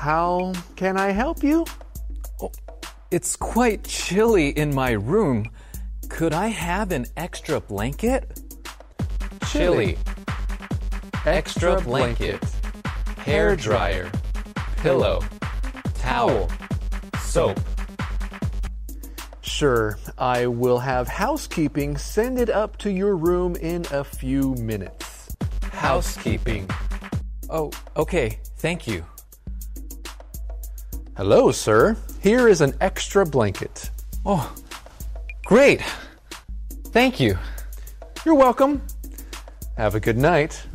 How can I help you? Oh, it's quite chilly in my room. Could I have an extra blanket? Chilly. Extra blanket. Hair dryer. Pillow. Towel. Soap. Sure, I will have housekeeping send it up to your room in a few minutes. Housekeeping. Oh, okay. Thank you. Hello, sir. Here is an extra blanket. Oh, great. Thank you. You're welcome. Have a good night.